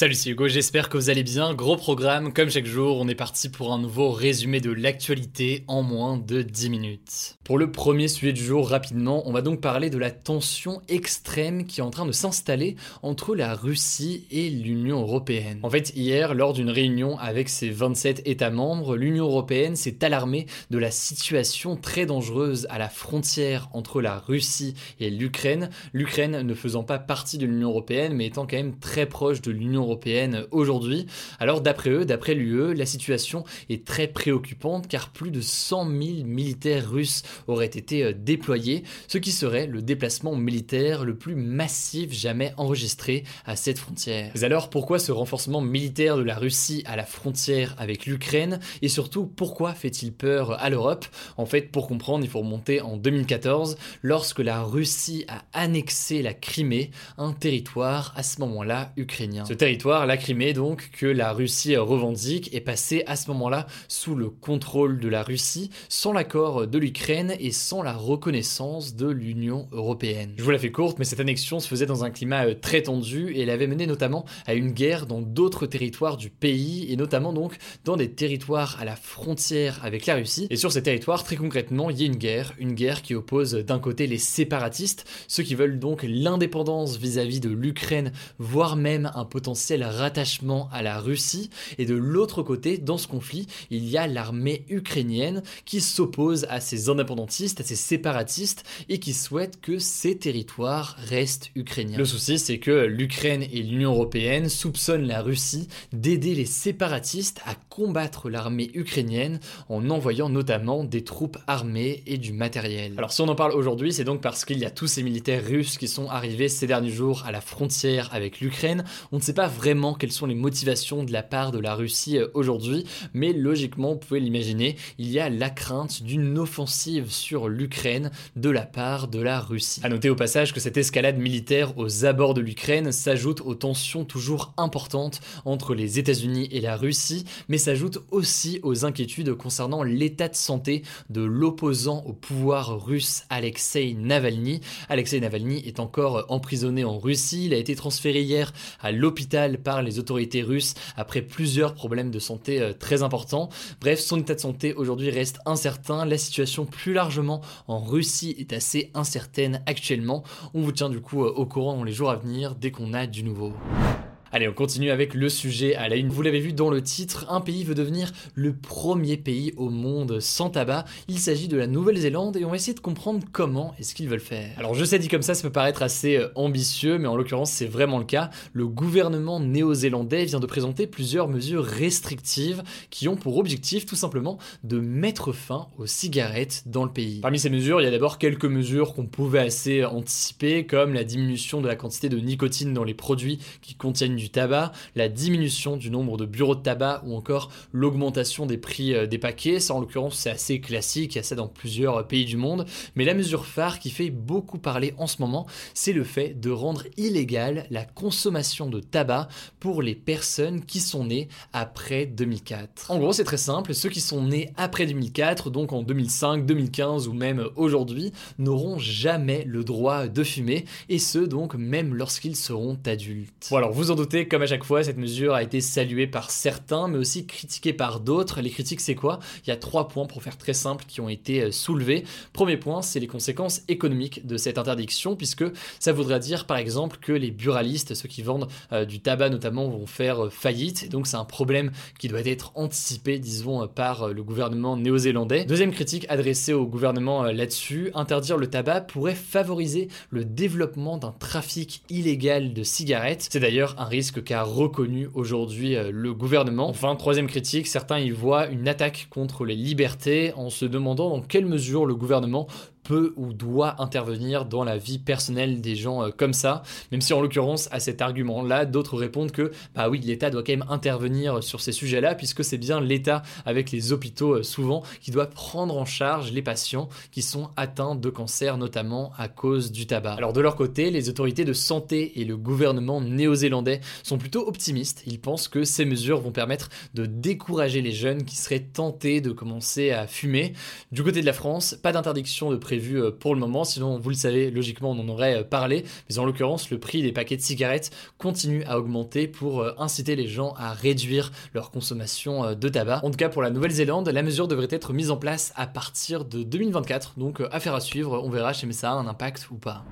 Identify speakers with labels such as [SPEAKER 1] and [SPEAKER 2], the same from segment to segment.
[SPEAKER 1] Salut, c'est Hugo, j'espère que vous allez bien. Gros programme, comme chaque jour, on est parti pour un nouveau résumé de l'actualité en moins de 10 minutes. Pour le premier sujet du jour, rapidement, on va donc parler de la tension extrême qui est en train de s'installer entre la Russie et l'Union Européenne. En fait, hier, lors d'une réunion avec ses 27 États membres, l'Union Européenne s'est alarmée de la situation très dangereuse à la frontière entre la Russie et l'Ukraine, l'Ukraine ne faisant pas partie de l'Union Européenne mais étant quand même très proche de l'Union aujourd'hui. Alors d'après eux, d'après l'UE, la situation est très préoccupante car plus de 100 000 militaires russes auraient été euh, déployés, ce qui serait le déplacement militaire le plus massif jamais enregistré à cette frontière. Alors pourquoi ce renforcement militaire de la Russie à la frontière avec l'Ukraine et surtout pourquoi fait-il peur à l'Europe? En fait, pour comprendre, il faut remonter en 2014 lorsque la Russie a annexé la Crimée, un territoire à ce moment-là ukrainien. La Crimée donc, que la Russie revendique, est passé à ce moment-là sous le contrôle de la Russie, sans l'accord de l'Ukraine et sans la reconnaissance de l'Union européenne. Je vous la fais courte, mais cette annexion se faisait dans un climat euh, très tendu et elle avait mené notamment à une guerre dans d'autres territoires du pays et notamment donc dans des territoires à la frontière avec la Russie. Et sur ces territoires, très concrètement, il y a une guerre, une guerre qui oppose d'un côté les séparatistes, ceux qui veulent donc l'indépendance vis-à-vis de l'Ukraine, voire même un potentiel rattachement à la Russie. Et de l'autre côté, dans ce conflit, il y a l'armée ukrainienne qui s'oppose à ces indépendantistes, à ces séparatistes, et qui souhaite que ces territoires restent ukrainiens. Le souci, c'est que l'Ukraine et l'Union européenne soupçonnent la Russie d'aider les séparatistes à combattre l'armée ukrainienne en envoyant notamment des troupes armées et du matériel. Alors si on en parle aujourd'hui, c'est donc parce qu'il y a tous ces militaires russes qui sont arrivés ces derniers jours à la frontière avec l'Ukraine. On ne sait pas vraiment quelles sont les motivations de la part de la Russie euh, aujourd'hui, mais logiquement, vous pouvez l'imaginer, il y a la crainte d'une offensive sur l'Ukraine de la part de la Russie. A noter au passage que cette escalade militaire aux abords de l'Ukraine s'ajoute aux tensions toujours importantes entre les États-Unis et la Russie, mais s'ajoute aussi aux inquiétudes concernant l'état de santé de l'opposant au pouvoir russe Alexei Navalny. Alexei Navalny est encore emprisonné en Russie, il a été transféré hier à l'hôpital par les autorités russes après plusieurs problèmes de santé euh, très importants. Bref, son état de santé aujourd'hui reste incertain. La situation plus largement en Russie est assez incertaine actuellement. On vous tient du coup euh, au courant dans les jours à venir dès qu'on a du nouveau. Allez, on continue avec le sujet à la une. Vous l'avez vu dans le titre, un pays veut devenir le premier pays au monde sans tabac. Il s'agit de la Nouvelle-Zélande et on va essayer de comprendre comment est-ce qu'ils veulent faire. Alors je sais dit comme ça, ça peut paraître assez euh, ambitieux, mais en l'occurrence c'est vraiment le cas. Le gouvernement néo-zélandais vient de présenter plusieurs mesures restrictives qui ont pour objectif tout simplement de mettre fin aux cigarettes dans le pays. Parmi ces mesures, il y a d'abord quelques mesures qu'on pouvait assez anticiper, comme la diminution de la quantité de nicotine dans les produits qui contiennent du tabac, la diminution du nombre de bureaux de tabac ou encore l'augmentation des prix euh, des paquets. Ça en l'occurrence c'est assez classique, il y a ça dans plusieurs pays du monde. Mais la mesure phare qui fait beaucoup parler en ce moment, c'est le fait de rendre illégale la consommation de tabac pour les personnes qui sont nées après 2004. En gros c'est très simple, ceux qui sont nés après 2004, donc en 2005, 2015 ou même aujourd'hui, n'auront jamais le droit de fumer et ce donc même lorsqu'ils seront adultes. Alors vous en doutez comme à chaque fois, cette mesure a été saluée par certains, mais aussi critiquée par d'autres. Les critiques, c'est quoi? Il y a trois points, pour faire très simple, qui ont été euh, soulevés. Premier point, c'est les conséquences économiques de cette interdiction, puisque ça voudrait dire, par exemple, que les buralistes, ceux qui vendent euh, du tabac notamment, vont faire euh, faillite. Et donc, c'est un problème qui doit être anticipé, disons, par le gouvernement néo-zélandais. Deuxième critique adressée au gouvernement là-dessus, interdire le tabac pourrait favoriser le développement d'un trafic illégal de cigarettes. C'est d'ailleurs un risque qu'a reconnu aujourd'hui euh, le gouvernement. Enfin, troisième critique, certains y voient une attaque contre les libertés en se demandant dans quelle mesure le gouvernement peut ou doit intervenir dans la vie personnelle des gens euh, comme ça, même si en l'occurrence à cet argument-là, d'autres répondent que bah oui, l'État doit quand même intervenir sur ces sujets-là, puisque c'est bien l'État avec les hôpitaux euh, souvent qui doit prendre en charge les patients qui sont atteints de cancer, notamment à cause du tabac. Alors de leur côté, les autorités de santé et le gouvernement néo-zélandais sont plutôt optimistes. Ils pensent que ces mesures vont permettre de décourager les jeunes qui seraient tentés de commencer à fumer. Du côté de la France, pas d'interdiction de prévu vu euh, pour le moment, sinon vous le savez, logiquement on en aurait euh, parlé, mais en l'occurrence le prix des paquets de cigarettes continue à augmenter pour euh, inciter les gens à réduire leur consommation de tabac. En tout cas pour la Nouvelle-Zélande, la mesure devrait être mise en place à partir de 2024, donc affaire à suivre, on verra si ça a un impact ou pas.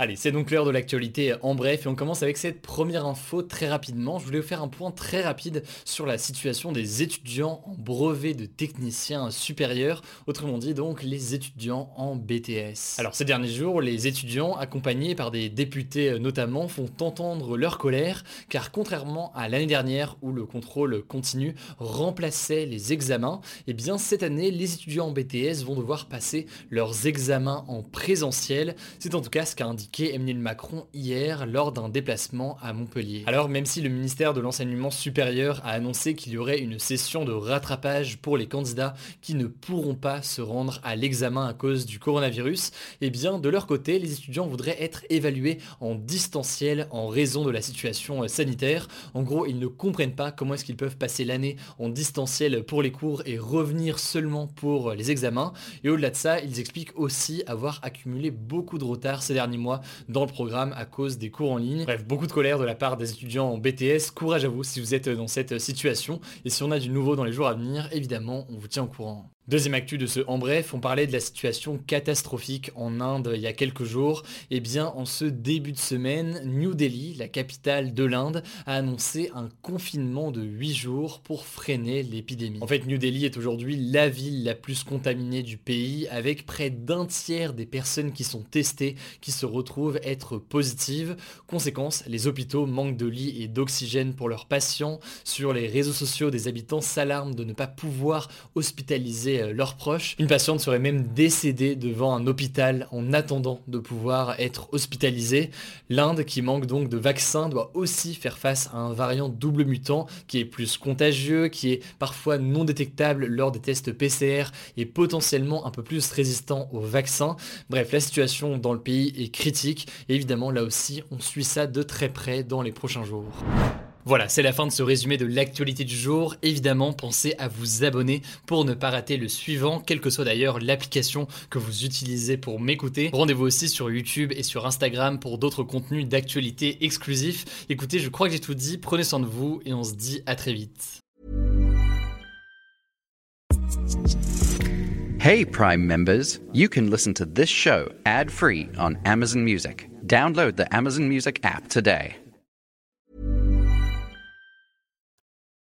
[SPEAKER 1] Allez, c'est donc l'heure de l'actualité en bref et on commence avec cette première info très rapidement. Je voulais vous faire un point très rapide sur la situation des étudiants en brevet de technicien supérieur, autrement dit donc les étudiants en BTS. Alors ces derniers jours, les étudiants accompagnés par des députés notamment font entendre leur colère car contrairement à l'année dernière où le contrôle continu remplaçait les examens, et eh bien cette année les étudiants en BTS vont devoir passer leurs examens en présentiel. C'est en tout cas ce qu'a Emmanuel Macron hier lors d'un déplacement à Montpellier. Alors même si le ministère de l'enseignement supérieur a annoncé qu'il y aurait une session de rattrapage pour les candidats qui ne pourront pas se rendre à l'examen à cause du coronavirus, eh bien de leur côté, les étudiants voudraient être évalués en distanciel en raison de la situation euh, sanitaire. En gros, ils ne comprennent pas comment est-ce qu'ils peuvent passer l'année en distanciel pour les cours et revenir seulement pour les examens. Et au-delà de ça, ils expliquent aussi avoir accumulé beaucoup de retard ces derniers mois dans le programme à cause des cours en ligne. Bref, beaucoup de colère de la part des étudiants en BTS. Courage à vous si vous êtes dans cette situation. Et si on a du nouveau dans les jours à venir, évidemment, on vous tient au courant. Deuxième actu de ce En Bref, on parlait de la situation catastrophique en Inde il y a quelques jours. Eh bien, en ce début de semaine, New Delhi, la capitale de l'Inde, a annoncé un confinement de 8 jours pour freiner l'épidémie. En fait, New Delhi est aujourd'hui la ville la plus contaminée du pays, avec près d'un tiers des personnes qui sont testées qui se retrouvent être positives. Conséquence, les hôpitaux manquent de lits et d'oxygène pour leurs patients. Sur les réseaux sociaux, des habitants s'alarment de ne pas pouvoir hospitaliser euh, leurs proches. Une patiente serait même décédée devant un hôpital en attendant de pouvoir être hospitalisée. L'Inde, qui manque donc de vaccins, doit aussi faire face à un variant double mutant qui est plus contagieux, qui est parfois non détectable lors des tests PCR et potentiellement un peu plus résistant aux vaccins. Bref, la situation dans le pays est critique et évidemment là aussi on suit ça de très près dans les prochains jours. Voilà, c'est la fin de ce résumé de l'actualité du jour. Évidemment, pensez à vous abonner pour ne pas rater le suivant, quelle que soit d'ailleurs l'application que vous utilisez pour m'écouter. Rendez-vous aussi sur YouTube et sur Instagram pour d'autres contenus d'actualité exclusifs. Écoutez, je crois que j'ai tout dit, prenez soin de vous et on se dit à très vite.
[SPEAKER 2] Hey Prime members, you can listen to this show ad-free on Amazon Music. Download the Amazon Music app today.